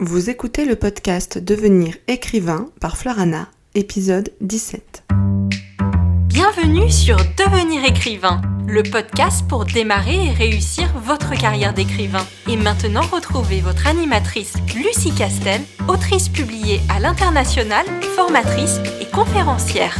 Vous écoutez le podcast Devenir écrivain par Florana, épisode 17. Bienvenue sur Devenir écrivain, le podcast pour démarrer et réussir votre carrière d'écrivain. Et maintenant, retrouvez votre animatrice Lucie Castel, autrice publiée à l'international, formatrice et conférencière.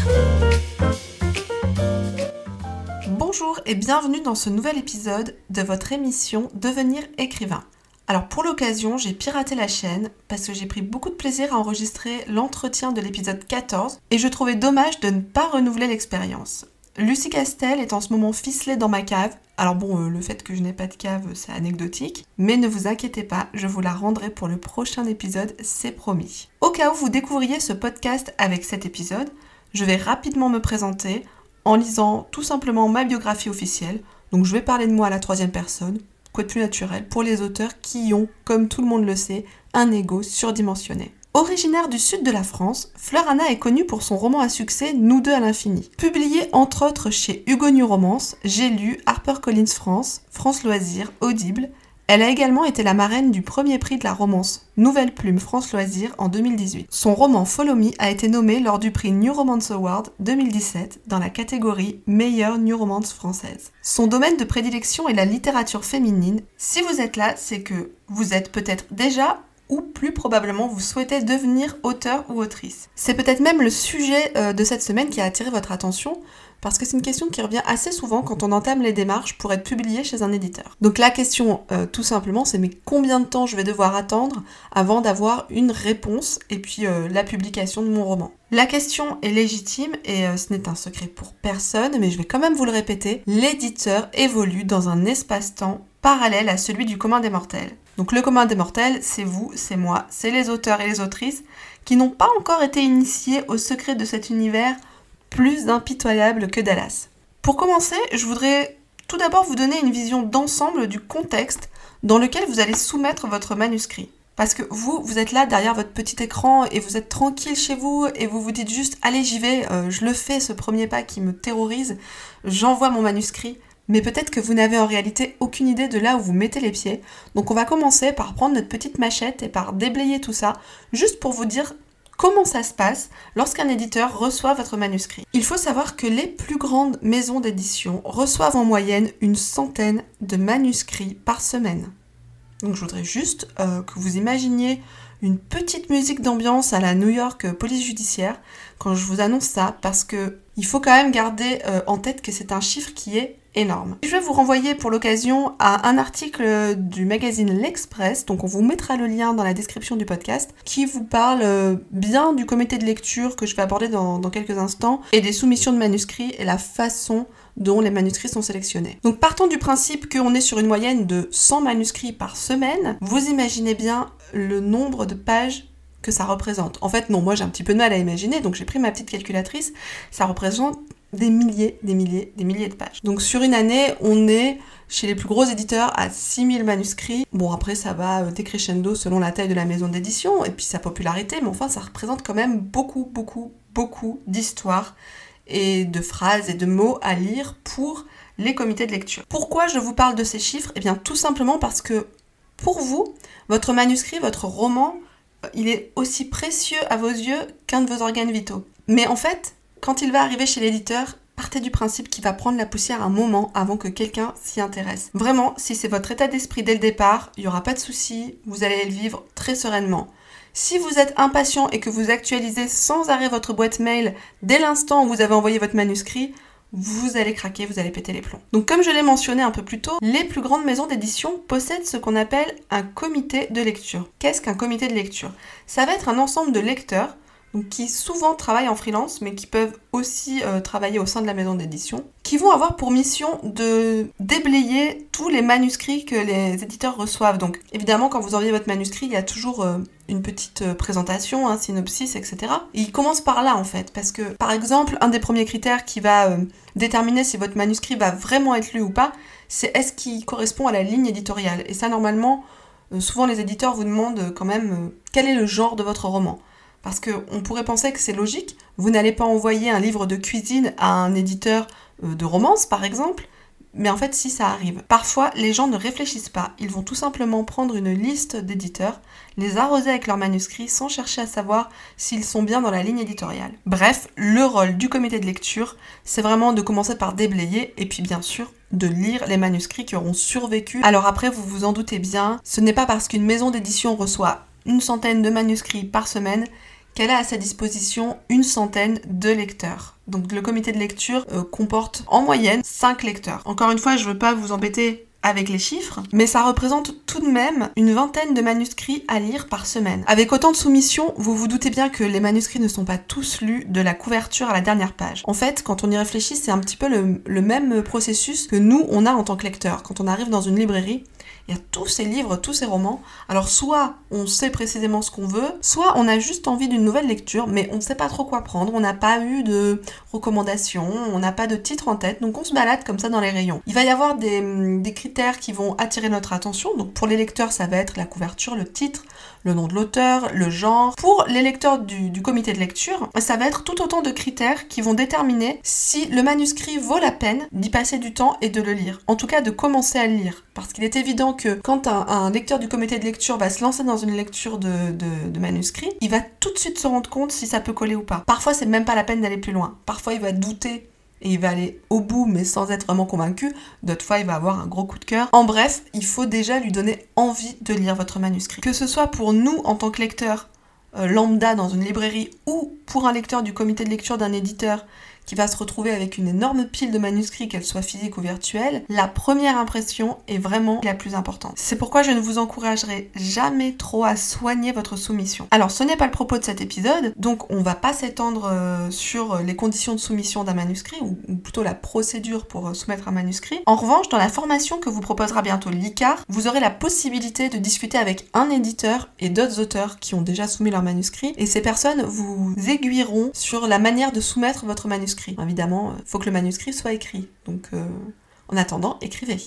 Bonjour et bienvenue dans ce nouvel épisode de votre émission Devenir écrivain. Alors pour l'occasion, j'ai piraté la chaîne parce que j'ai pris beaucoup de plaisir à enregistrer l'entretien de l'épisode 14 et je trouvais dommage de ne pas renouveler l'expérience. Lucie Castel est en ce moment ficelée dans ma cave. Alors bon, euh, le fait que je n'ai pas de cave, c'est anecdotique, mais ne vous inquiétez pas, je vous la rendrai pour le prochain épisode, c'est promis. Au cas où vous découvriez ce podcast avec cet épisode, je vais rapidement me présenter en lisant tout simplement ma biographie officielle. Donc je vais parler de moi à la troisième personne, de plus naturel pour les auteurs qui ont, comme tout le monde le sait, un ego surdimensionné. Originaire du sud de la France, Fleur Anna est connue pour son roman à succès Nous deux à l'infini. Publié entre autres chez Hugo New Romance, J'ai lu, HarperCollins France, France Loisirs, Audible, elle a également été la marraine du premier prix de la romance Nouvelle Plume France Loisirs en 2018. Son roman Follow Me a été nommé lors du prix New Romance Award 2017 dans la catégorie Meilleure New Romance française. Son domaine de prédilection est la littérature féminine. Si vous êtes là, c'est que vous êtes peut-être déjà ou plus probablement vous souhaitez devenir auteur ou autrice. C'est peut-être même le sujet euh, de cette semaine qui a attiré votre attention parce que c'est une question qui revient assez souvent quand on entame les démarches pour être publié chez un éditeur. Donc la question euh, tout simplement c'est mais combien de temps je vais devoir attendre avant d'avoir une réponse et puis euh, la publication de mon roman? La question est légitime et ce n'est un secret pour personne mais je vais quand même vous le répéter, l'éditeur évolue dans un espace-temps parallèle à celui du commun des mortels. Donc le commun des mortels, c'est vous, c'est moi, c'est les auteurs et les autrices qui n'ont pas encore été initiés au secret de cet univers plus impitoyable que Dallas. Pour commencer, je voudrais tout d'abord vous donner une vision d'ensemble du contexte dans lequel vous allez soumettre votre manuscrit. Parce que vous, vous êtes là derrière votre petit écran et vous êtes tranquille chez vous et vous vous dites juste allez j'y vais, euh, je le fais ce premier pas qui me terrorise, j'envoie mon manuscrit mais peut-être que vous n'avez en réalité aucune idée de là où vous mettez les pieds. Donc on va commencer par prendre notre petite machette et par déblayer tout ça, juste pour vous dire comment ça se passe lorsqu'un éditeur reçoit votre manuscrit. Il faut savoir que les plus grandes maisons d'édition reçoivent en moyenne une centaine de manuscrits par semaine. Donc je voudrais juste euh, que vous imaginiez une petite musique d'ambiance à la New York police judiciaire quand je vous annonce ça parce que il faut quand même garder euh, en tête que c'est un chiffre qui est Je vais vous renvoyer pour l'occasion à un article du magazine L'Express, donc on vous mettra le lien dans la description du podcast, qui vous parle euh, bien du comité de lecture que je vais aborder dans, quelques instants, et des soumissions de manuscrits et la façon dont les manuscrits sont sélectionnés. Donc partons du principe qu'on est sur une moyenne de 100 manuscrits par semaine, vous imaginez bien le nombre de pages que ça représente. En fait, non, moi j'ai un petit peu de mal à imaginer, donc j'ai pris ma petite calculatrice, ça représente des milliers, des milliers, des milliers de pages. Donc sur une année, on est chez les plus gros éditeurs à 6000 manuscrits. Bon après ça va euh, décrescendo selon la taille de la maison d'édition et puis sa popularité, mais enfin ça représente quand même beaucoup, beaucoup, beaucoup d'histoires et de phrases et de mots à lire pour les comités de lecture. Pourquoi je vous parle de ces chiffres? Eh bien tout simplement parce que pour vous, votre manuscrit, votre roman, euh, il est aussi précieux à vos yeux qu'un de vos organes vitaux. Mais en fait, quand il va arriver chez l'éditeur, partez du principe qu'il va prendre la poussière un moment avant que quelqu'un s'y intéresse. Vraiment, si c'est votre état d'esprit dès le départ, il n'y aura pas de souci, vous allez le vivre très sereinement. Si vous êtes impatient et que vous actualisez sans arrêt votre boîte mail dès l'instant où vous avez envoyé votre manuscrit, vous allez craquer, vous allez péter les plombs. Donc comme je l'ai mentionné un peu plus tôt, les plus grandes maisons d'édition possèdent ce qu'on appelle un comité de lecture. Qu'est-ce qu'un comité de lecture? Ça va être un ensemble de lecteurs qui souvent travaillent en freelance, mais qui peuvent aussi euh, travailler au sein de la maison d'édition, qui vont avoir pour mission de déblayer tous les manuscrits que les éditeurs reçoivent. Donc évidemment, quand vous envoyez votre manuscrit, il y a toujours euh, une petite euh, présentation, un synopsis, etc. Et il commence par là en fait, parce que par exemple, un des premiers critères qui va déterminer si votre manuscrit va vraiment être lu ou pas, c'est est-ce qu'il correspond à la ligne éditoriale. Et ça, normalement, souvent les éditeurs vous demandent quand même quel est le genre de votre roman. Parce qu'on pourrait penser que c'est logique, vous n'allez pas envoyer un livre de cuisine à un éditeur euh, de romance, par exemple, mais en fait si ça arrive. Parfois les gens ne réfléchissent pas, ils vont tout simplement prendre une liste d'éditeurs, les arroser avec leurs manuscrits sans chercher à savoir s'ils sont bien dans la ligne éditoriale. Bref, le rôle du comité de lecture, c'est vraiment de commencer par déblayer et puis bien sûr de lire les manuscrits qui auront survécu. Alors après, vous vous en doutez bien, ce n'est pas parce qu'une maison d'édition reçoit une centaine de manuscrits par semaine qu'elle a à sa disposition une centaine de lecteurs. Donc le comité de lecture euh, comporte en moyenne 5 lecteurs. Encore une fois, je ne veux pas vous embêter avec les chiffres, mais ça représente tout de même une vingtaine de manuscrits à lire par semaine. Avec autant de soumissions, vous vous doutez bien que les manuscrits ne sont pas tous lus de la couverture à la dernière page. En fait, quand on y réfléchit, c'est un petit peu le, le même processus que nous, on a en tant que lecteur. Quand on arrive dans une librairie, il y a tous ces livres, tous ces romans. Alors soit on sait précisément ce qu'on veut, soit on a juste envie d'une nouvelle lecture, mais on ne sait pas trop quoi prendre, on n'a pas eu de recommandations, on n'a pas de titre en tête, donc on se balade comme ça dans les rayons. Il va y avoir des, des critères qui vont attirer notre attention, donc pour les lecteurs ça va être la couverture, le titre, le nom de l'auteur, le genre. Pour les lecteurs du, du, comité de lecture, ça va être tout autant de critères qui vont déterminer si le manuscrit vaut la peine d'y passer du temps et de le lire. En tout cas, de commencer à le lire. Parce qu'il est évident quand un, lecteur du comité de lecture va se lancer dans une lecture de manuscrit, il va tout de suite se rendre compte si ça peut coller ou pas. Parfois, c'est même pas la peine d'aller plus loin. Parfois, il va douter et il va aller au bout mais sans être vraiment convaincu. D'autres fois, il va avoir un gros coup de cœur. En bref, il faut déjà lui donner envie de lire votre manuscrit. Que ce soit pour nous en tant que lecteurs euh, lambda dans une librairie ou pour un lecteur du comité de lecture d'un éditeur qui va se retrouver avec une énorme pile de manuscrits, qu'elle soit physique ou virtuelle, la première impression est vraiment la plus importante. C'est pourquoi je ne vous encouragerai jamais trop à soigner votre soumission. Alors ce n'est pas le propos de cet épisode, donc on va pas s'étendre euh, sur les conditions de soumission d'un manuscrit, ou, plutôt la procédure pour euh, soumettre un manuscrit. En revanche, dans la formation que vous proposera bientôt l'ICAR, vous aurez la possibilité de discuter avec un éditeur et d'autres auteurs qui ont déjà soumis leur manuscrit, et ces personnes vous aiguilleront sur la manière de soumettre votre manuscrit. Évidemment, il faut que le manuscrit soit écrit. Donc, euh, en attendant, écrivez.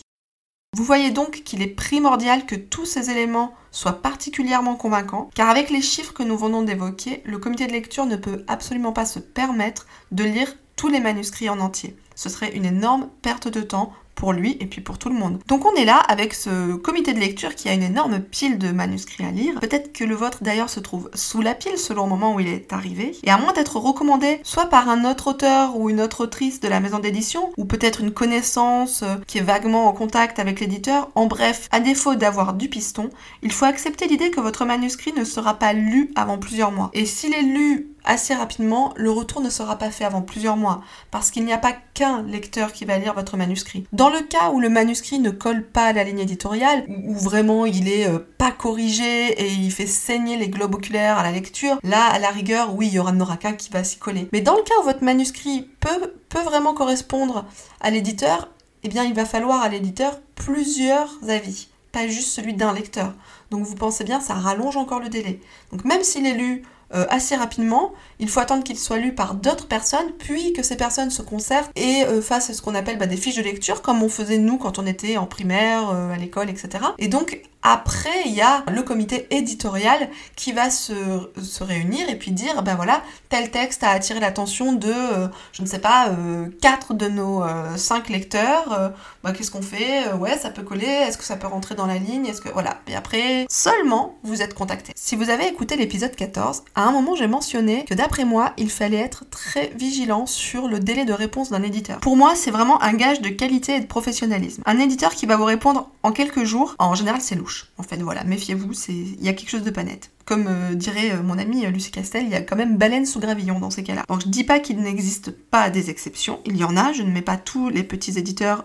Vous voyez donc qu'il est primordial que tous ces éléments soient particulièrement convaincants, car avec les chiffres que nous venons d'évoquer, le comité de lecture ne peut absolument pas se permettre de lire tous les manuscrits en entier. Ce serait une énorme perte de temps pour lui et puis pour tout le monde. Donc on est là avec ce comité de lecture qui a une énorme pile de manuscrits à lire. Peut-être que le vôtre d'ailleurs se trouve sous la pile selon le moment où il est arrivé. Et à moins d'être recommandé soit par un autre auteur ou une autre autrice de la maison d'édition, ou peut-être une connaissance euh, qui est vaguement en contact avec l'éditeur, en bref, à défaut d'avoir du piston, il faut accepter l'idée que votre manuscrit ne sera pas lu avant plusieurs mois. Et s'il est lu assez rapidement, le retour ne sera pas fait avant plusieurs mois, parce qu'il n'y a pas qu'un lecteur qui va lire votre manuscrit. Dans le cas où le manuscrit ne colle pas à la ligne éditoriale, où vraiment il est euh, pas corrigé et il fait saigner les globes oculaires à la lecture, là, à la rigueur, oui, il y aura, n'aura qu'un qui va s'y coller. Mais dans le cas où votre manuscrit peut, peut vraiment correspondre à l'éditeur, eh bien, il va falloir à l'éditeur plusieurs avis, pas juste celui d'un lecteur. Donc vous pensez bien, ça rallonge encore le délai. Donc même s'il est lu euh, assez rapidement. Il faut attendre qu'il soit lu par d'autres personnes, puis que ces personnes se concertent et euh, fassent ce qu'on appelle bah, des fiches de lecture, comme on faisait nous quand on était en primaire, euh, à l'école, etc. Et donc après, il y a le comité éditorial qui va se, se, réunir et puis dire, ben voilà, tel texte a attiré l'attention de, euh, je ne sais pas, euh, quatre de nos euh, cinq lecteurs. Ben, Qu'est-ce qu'on fait? Ouais, ça peut coller. Est-ce que ça peut rentrer dans la ligne? Est-ce que voilà. Et après, seulement vous êtes contacté. Si vous avez écouté l'épisode 14, à un moment j'ai mentionné que d'après moi, il fallait être très vigilant sur le délai de réponse d'un éditeur. Pour moi, c'est vraiment un gage de qualité et de professionnalisme. Un éditeur qui va vous répondre en quelques jours, en général, c'est louche. En fait, voilà, méfiez-vous, il y a quelque chose de pas net. Comme euh, dirait euh, mon ami euh, Lucie Castel, il y a quand même baleine sous gravillon dans ces cas-là. Donc je dis pas qu'il n'existe pas des exceptions, il y en a, je ne mets pas tous les petits éditeurs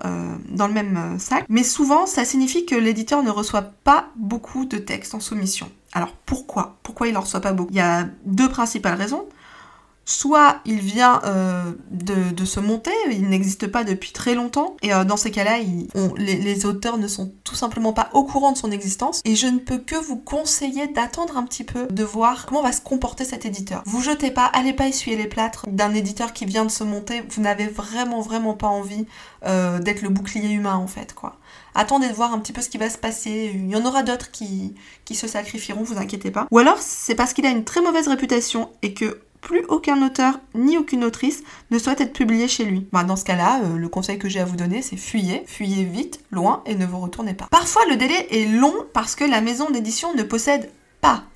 dans le même sac, mais souvent ça signifie que l'éditeur ne reçoit pas beaucoup de textes en soumission. Alors pourquoi? Pourquoi il en reçoit pas beaucoup? Il y a deux principales raisons soit il vient euh, de, se monter, il n'existe pas depuis très longtemps, et euh, dans ces cas-là, les, les, auteurs ne sont tout simplement pas au courant de son existence, et je ne peux que vous conseiller d'attendre un petit peu, de voir comment va se comporter cet éditeur. Vous jetez pas, allez pas essuyer les plâtres d'un éditeur qui vient de se monter, vous n'avez vraiment vraiment pas envie euh, d'être le bouclier humain en fait, quoi attendez de voir un petit peu ce qui va se passer. Il y en aura d'autres qui, qui se sacrifieront, vous inquiétez pas. Ou alors c'est parce qu'il a une très mauvaise réputation et que plus aucun auteur ni aucune autrice ne souhaite être publié chez lui. Bah, dans ce cas-là, euh, le conseil que j'ai à vous donner, c'est fuyez, fuyez vite, loin et ne vous retournez pas. Parfois, le délai est long parce que la maison d'édition ne possède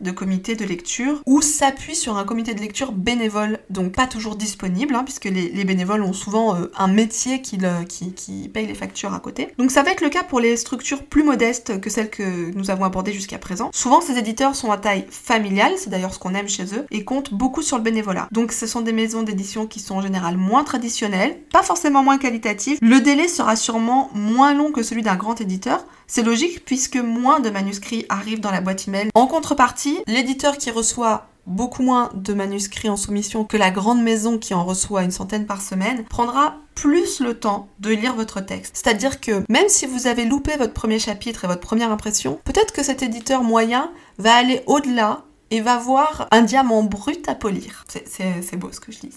de comité de lecture ou s'appuie sur un comité de lecture bénévole, donc pas toujours disponible, hein, puisque les, bénévoles ont souvent euh, un métier qui, qui, paye les factures à côté. Donc ça va être le cas pour les structures plus modestes que celles que nous avons abordées jusqu'à présent. Souvent ces éditeurs sont à taille familiale, c'est d'ailleurs ce qu'on aime chez eux, et comptent beaucoup sur le bénévolat. Donc ce sont des maisons d'édition qui sont en général moins traditionnelles, pas forcément moins qualitatives. Le délai sera sûrement moins long que celui d'un grand éditeur, c'est logique puisque moins de manuscrits arrivent dans la boîte email. En contrepartie, l'éditeur qui reçoit beaucoup moins de manuscrits en soumission que la grande maison qui en reçoit une centaine par semaine, prendra plus le temps de lire votre texte. C'est-à-dire que même si vous avez loupé votre premier chapitre et votre première impression, peut-être que cet éditeur moyen va aller au-delà et va voir un diamant brut à polir. C'est beau ce que je dis.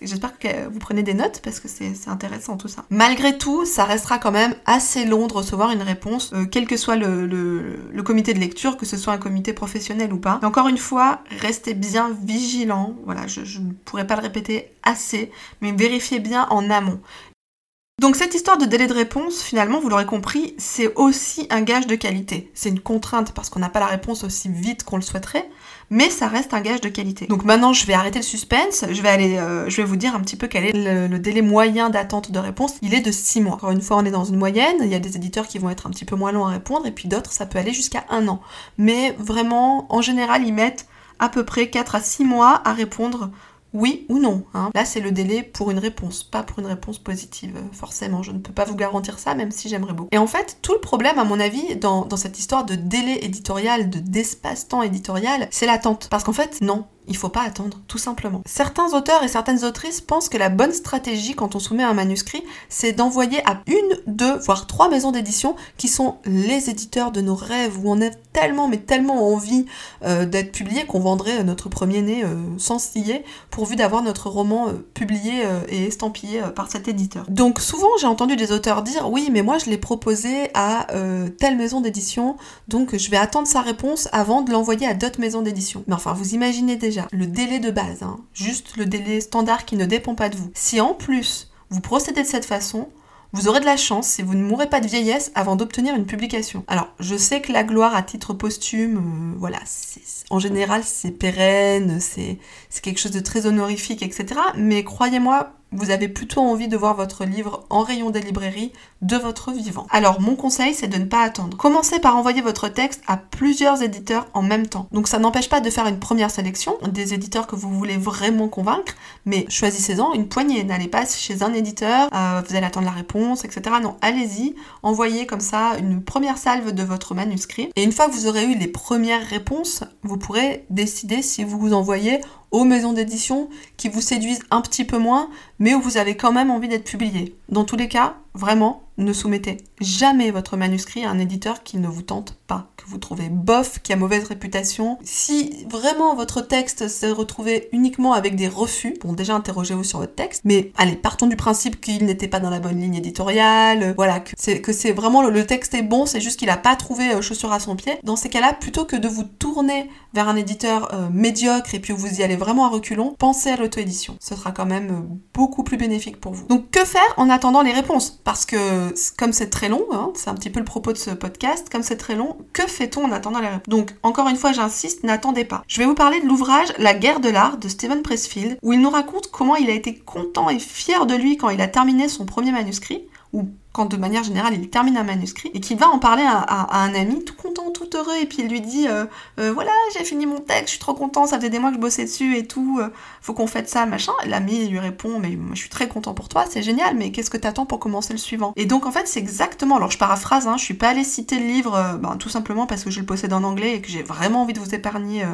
J'espère que vous prenez des notes parce que c'est intéressant tout ça. Malgré tout, ça restera quand même assez long de recevoir une réponse, euh, quel que soit le, comité de lecture, que ce soit un comité professionnel ou pas. Encore une fois, restez bien vigilant. Voilà, je ne pourrais pas le répéter assez, mais vérifiez bien en amont. Donc cette histoire de délai de réponse, finalement, vous l'aurez compris, c'est aussi un gage de qualité. C'est une contrainte parce qu'on n'a pas la réponse aussi vite qu'on le souhaiterait, mais ça reste un gage de qualité. Donc maintenant, je vais arrêter le suspense, je vais aller, euh, je vais vous dire un petit peu quel est le, délai moyen d'attente de réponse. Il est de 6 mois. Encore une fois, on est dans une moyenne. Il y a des éditeurs qui vont être un petit peu moins longs à répondre, et puis d'autres, ça peut aller jusqu'à un an. Mais vraiment, en général, ils mettent à peu près 4 à 6 mois à répondre oui ou non. Hein. Là, c'est le délai pour une réponse, pas pour une réponse positive, forcément. Je ne peux pas vous garantir ça, même si j'aimerais beaucoup. Et en fait, tout le problème, à mon avis, dans, dans cette histoire de délai éditorial, de d'espace-temps éditorial, c'est l'attente. Parce qu'en fait, non, il faut pas attendre, tout simplement. Certains auteurs et certaines autrices pensent que la bonne stratégie quand on soumet un manuscrit, c'est d'envoyer à une, deux, voire trois maisons d'édition qui sont les éditeurs de nos rêves, où on a tellement, mais tellement envie euh, d'être publié qu'on vendrait notre premier-né euh, sans scier, pourvu d'avoir notre roman euh, publié et estampillé par cet éditeur. Donc souvent, j'ai entendu des auteurs dire, oui, mais moi je l'ai proposé à telle maison d'édition, donc je vais attendre sa réponse avant de l'envoyer à d'autres maisons d'édition. Mais enfin, vous imaginez déjà le délai de base, hein. juste le délai standard qui ne dépend pas de vous. Si en plus vous procédez de cette façon, vous aurez de la chance si vous ne mourrez pas de vieillesse avant d'obtenir une publication. Alors, je sais que la gloire à titre posthume, euh, voilà, en général c'est pérenne, c'est quelque chose de très honorifique, etc. Mais croyez-moi, vous avez plutôt envie de voir votre livre en rayon des librairies de votre vivant. Alors mon conseil c'est de ne pas attendre. Commencez par envoyer votre texte à plusieurs éditeurs en même temps. Donc ça n'empêche pas de faire une première sélection des éditeurs que vous voulez vraiment convaincre, mais choisissez-en une poignée. N'allez pas chez un éditeur, euh, vous allez attendre la réponse, etc. Non, allez-y, envoyez comme ça une première salve de votre manuscrit. Et une fois que vous aurez eu les premières réponses, vous pourrez décider si vous vous envoyez aux maisons d'édition qui vous séduisent un petit peu moins, mais où vous avez quand même envie d'être publié. Dans tous les cas, vraiment, ne soumettez jamais votre manuscrit à un éditeur qui ne vous tente que vous trouvez bof, qui a mauvaise réputation. Si vraiment votre texte s'est retrouvé uniquement avec des refus, bon déjà interrogez-vous sur votre texte, mais allez, partons du principe qu'il n'était pas dans la bonne ligne éditoriale, voilà, que c'est, que c'est vraiment le, texte est bon, c'est juste qu'il n'a pas trouvé euh, chaussure à son pied. Dans ces cas-là, plutôt que de vous tourner vers un éditeur euh, médiocre et puis vous y allez vraiment à reculons, pensez à l'auto-édition. Ce sera quand même euh, beaucoup plus bénéfique pour vous. Donc que faire en attendant les réponses? Parce que comme c'est très long, hein, c'est un petit peu le propos de ce podcast, comme c'est très long, que fait-on en attendant la réponse Donc, encore une fois, j'insiste, n'attendez pas. Je vais vous parler de l'ouvrage La guerre de l'art de Stephen Pressfield, où il nous raconte comment il a été content et fier de lui quand il a terminé son premier manuscrit, ou quand de manière générale il termine un manuscrit et qu'il va en parler à, un ami tout content, tout heureux et puis il lui dit euh, euh, voilà j'ai fini mon texte, je suis trop content, ça faisait des mois que je bossais dessus et tout, euh, faut qu'on fasse ça machin. L'ami lui répond mais moi je suis très content pour toi, c'est génial mais qu'est-ce que t'attends pour commencer le suivant? Et donc en fait c'est exactement, alors je paraphrase, hein, je suis pas allée citer le livre ben, tout simplement parce que je le possède en anglais et que j'ai vraiment envie de vous épargner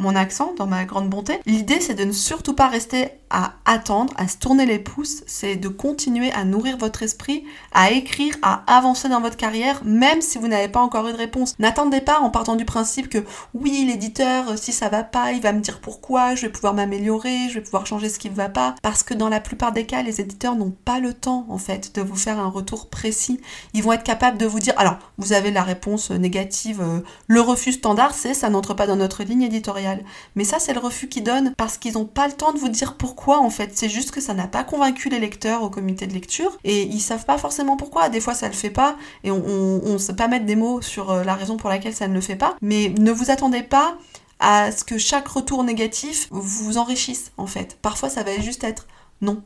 mon accent dans ma grande bonté. L'idée c'est de ne surtout pas rester à attendre, à se tourner les pouces, c'est de continuer à nourrir votre esprit, à à écrire, à avancer dans votre carrière, même si vous n'avez pas encore eu de réponse. N'attendez pas en partant du principe que oui, l'éditeur, si ça va pas, il va me dire pourquoi, je vais pouvoir m'améliorer, je vais pouvoir changer ce qui ne va pas. Parce que dans la plupart des cas, les éditeurs n'ont pas le temps, en fait, de vous faire un retour précis. Ils vont être capables de vous dire, alors, vous avez la réponse négative, euh, le refus standard, c'est ça n'entre pas dans notre ligne éditoriale. Mais ça, c'est le refus qu'ils donnent parce qu'ils n'ont pas le temps de vous dire pourquoi, en fait. C'est juste que ça n'a pas convaincu les lecteurs au comité de lecture et ils savent pas forcément pourquoi. Des fois, ça le fait pas et on ne sait pas mettre des mots sur euh, la raison pour laquelle ça ne le fait pas. Mais ne vous attendez pas à ce que chaque retour négatif vous enrichisse en fait. Parfois ça va juste être non,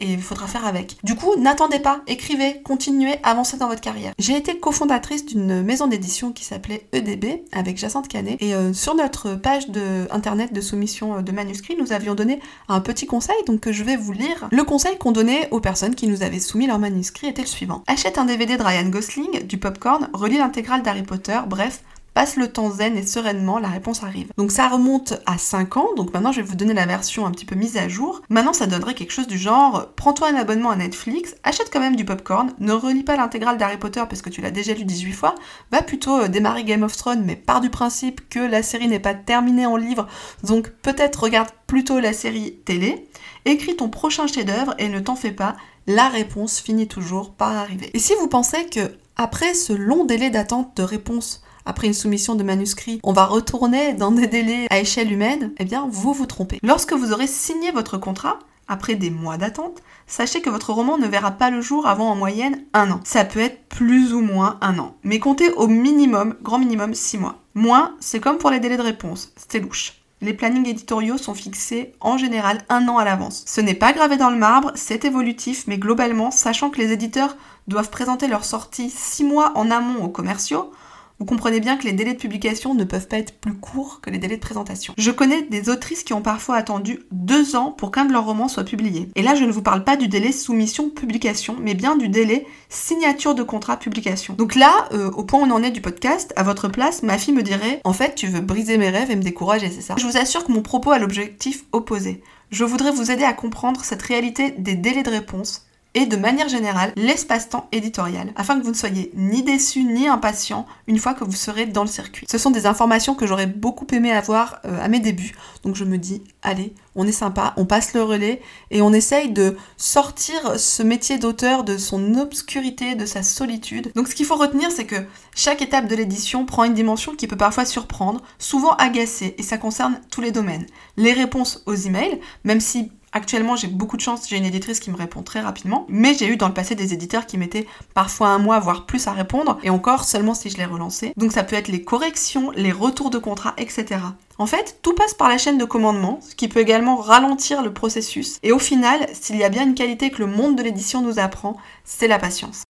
et il faudra faire avec. Du coup, n'attendez pas, écrivez, continuez, avancez dans votre carrière. J'ai été cofondatrice d'une maison d'édition qui s'appelait EDB avec Jacinthe Canet et euh, sur notre page de internet de soumission euh, de manuscrits, nous avions donné un petit conseil donc je vais vous lire. Le conseil qu'on donnait aux personnes qui nous avaient soumis leurs manuscrits était le suivant. Achète un DVD de Ryan Gosling, du popcorn, relis l'intégrale d'Harry Potter, bref, passe le temps zen et sereinement, la réponse arrive. Donc ça remonte à 5 ans, donc maintenant je vais vous donner la version un petit peu mise à jour. Maintenant ça donnerait quelque chose du genre, prends-toi un abonnement à Netflix, achète quand même du popcorn, ne relis pas l'intégrale d'Harry Potter parce que tu l'as déjà lu 18 fois, va plutôt euh, démarrer Game of Thrones, mais part du principe que la série n'est pas terminée en livre, donc peut-être regarde plutôt la série télé, écris ton prochain chef-d'œuvre et ne t'en fais pas, la réponse finit toujours par arriver. Et si vous pensez que après ce long délai d'attente de réponse après une soumission de manuscrit, on va retourner dans des délais à échelle humaine, eh bien, vous vous trompez. Lorsque vous aurez signé votre contrat, après des mois d'attente, sachez que votre roman ne verra pas le jour avant en moyenne un an. Ça peut être plus ou moins un an, mais comptez au minimum, grand minimum, six mois. Moins, c'est comme pour les délais de réponse, c'est louche. Les plannings éditoriaux sont fixés en général un an à l'avance. Ce n'est pas gravé dans le marbre, c'est évolutif, mais globalement, sachant que les éditeurs doivent présenter leur sortie six mois en amont aux commerciaux, vous comprenez bien que les délais de publication ne peuvent pas être plus courts que les délais de présentation. Je connais des autrices qui ont parfois attendu deux ans pour qu'un de leurs romans soit publié. Et là, je ne vous parle pas du délai soumission-publication, mais bien du délai signature de contrat publication. Donc là, euh, au point où on en est du podcast, à votre place, ma fille me dirait En fait, tu veux briser mes rêves et me décourager, c'est ça? Je vous assure que mon propos a l'objectif opposé. Je voudrais vous aider à comprendre cette réalité des délais de réponse et de manière générale l'espace-temps éditorial, afin que vous ne soyez ni déçu ni impatient une fois que vous serez dans le circuit. Ce sont des informations que j'aurais beaucoup aimé avoir euh, à mes débuts, donc je me dis, allez, on est sympa, on passe le relais et on essaye de sortir ce métier d'auteur de son obscurité, de sa solitude. Donc ce qu'il faut retenir, c'est que chaque étape de l'édition prend une dimension qui peut parfois surprendre, souvent agacer, et ça concerne tous les domaines. Les réponses aux emails, même si Actuellement, j'ai beaucoup de chance, j'ai une éditrice qui me répond très rapidement, mais j'ai eu dans le passé des éditeurs qui mettaient parfois un mois, voire plus à répondre, et encore seulement si je les relançais. Donc ça peut être les corrections, les retours de contrat, etc. En fait, tout passe par la chaîne de commandement, ce qui peut également ralentir le processus. Et au final, s'il y a bien une qualité que le monde de l'édition nous apprend, c'est la patience.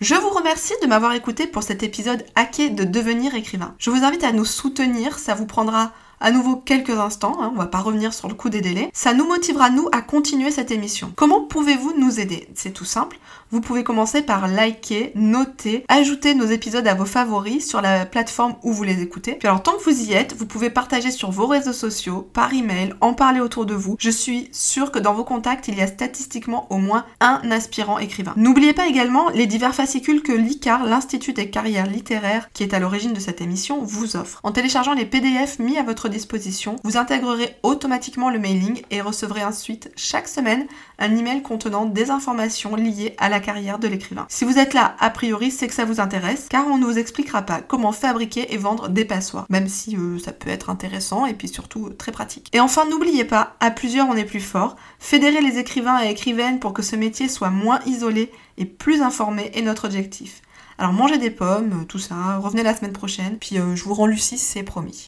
Je vous remercie de m'avoir écouté pour cet épisode hacké de devenir écrivain. Je vous invite à nous soutenir, ça vous prendra à nouveau quelques instants, hein, on va pas revenir sur le coup des délais. Ça nous motivera nous à continuer cette émission. Comment pouvez-vous nous aider? C'est tout simple. Vous pouvez commencer par liker, noter, ajouter nos épisodes à vos favoris sur la plateforme où vous les écoutez. Puis alors tant que vous y êtes, vous pouvez partager sur vos réseaux sociaux, par email, en parler autour de vous. Je suis sûre que dans vos contacts, il y a statistiquement au moins un aspirant écrivain. N'oubliez pas également les divers fascicules que l'ICAR, l'Institut des carrières littéraires, qui est à l'origine de cette émission, vous offre. En téléchargeant les PDF mis à votre disposition, vous intégrerez automatiquement le mailing et recevrez ensuite chaque semaine un email contenant des informations liées à la carrière de l'écrivain. Si vous êtes là, a priori, c'est que ça vous intéresse, car on ne vous expliquera pas comment fabriquer et vendre des passoires, même si euh, ça peut être intéressant et puis surtout euh, très pratique. Et enfin, n'oubliez pas, à plusieurs on est plus fort, fédérer les écrivains et écrivaines pour que ce métier soit moins isolé et plus informé est notre objectif. Alors mangez des pommes, euh, tout ça, revenez la semaine prochaine, puis je vous rends Lucie, c'est promis.